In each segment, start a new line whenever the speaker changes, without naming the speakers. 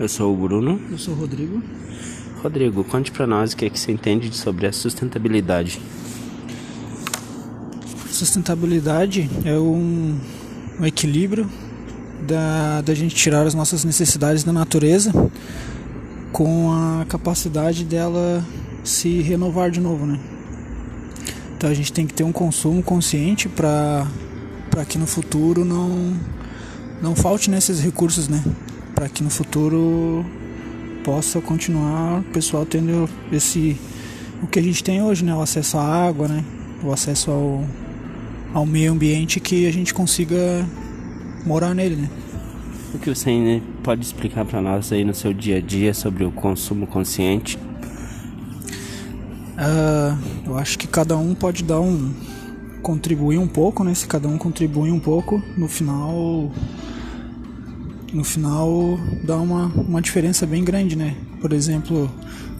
Eu sou o Bruno.
Eu sou o Rodrigo.
Rodrigo, conte para nós o que, é que você entende sobre a sustentabilidade.
Sustentabilidade é um, um equilíbrio da, da gente tirar as nossas necessidades da natureza com a capacidade dela se renovar de novo, né? Então a gente tem que ter um consumo consciente para para que no futuro não não falte nesses recursos, né? Para que no futuro possa continuar o pessoal tendo esse o que a gente tem hoje, né? O acesso à água, né? O acesso ao, ao meio ambiente que a gente consiga morar nele, né?
O que você pode explicar para nós aí no seu dia a dia sobre o consumo consciente?
Uh, eu acho que cada um pode dar um contribuir um pouco, né? Se cada um contribuir um pouco, no final no final dá uma, uma diferença bem grande, né? Por exemplo,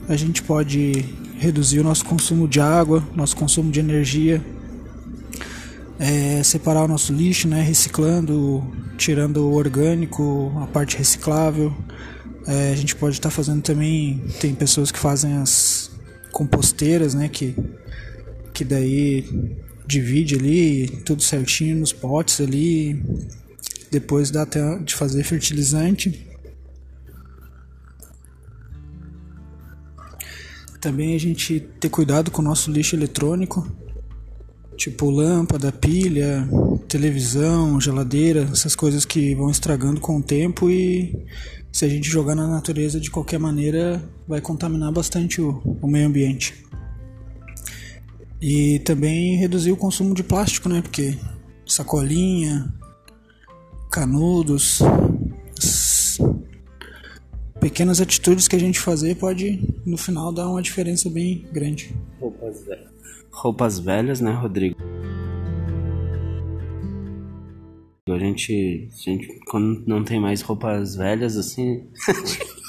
a gente pode reduzir o nosso consumo de água, nosso consumo de energia, é, separar o nosso lixo, né? Reciclando, tirando o orgânico, a parte reciclável. É, a gente pode estar tá fazendo também, tem pessoas que fazem as composteiras, né? Que, que daí divide ali tudo certinho nos potes ali. Depois dá até de fazer fertilizante. Também a gente ter cuidado com o nosso lixo eletrônico, tipo lâmpada, pilha, televisão, geladeira, essas coisas que vão estragando com o tempo e se a gente jogar na natureza de qualquer maneira vai contaminar bastante o, o meio ambiente. E também reduzir o consumo de plástico, né? Porque sacolinha, canudos, pequenas atitudes que a gente fazer pode no final dar uma diferença bem grande.
Roupas velhas, roupas velhas né, Rodrigo? A gente, a gente quando não tem mais roupas velhas assim,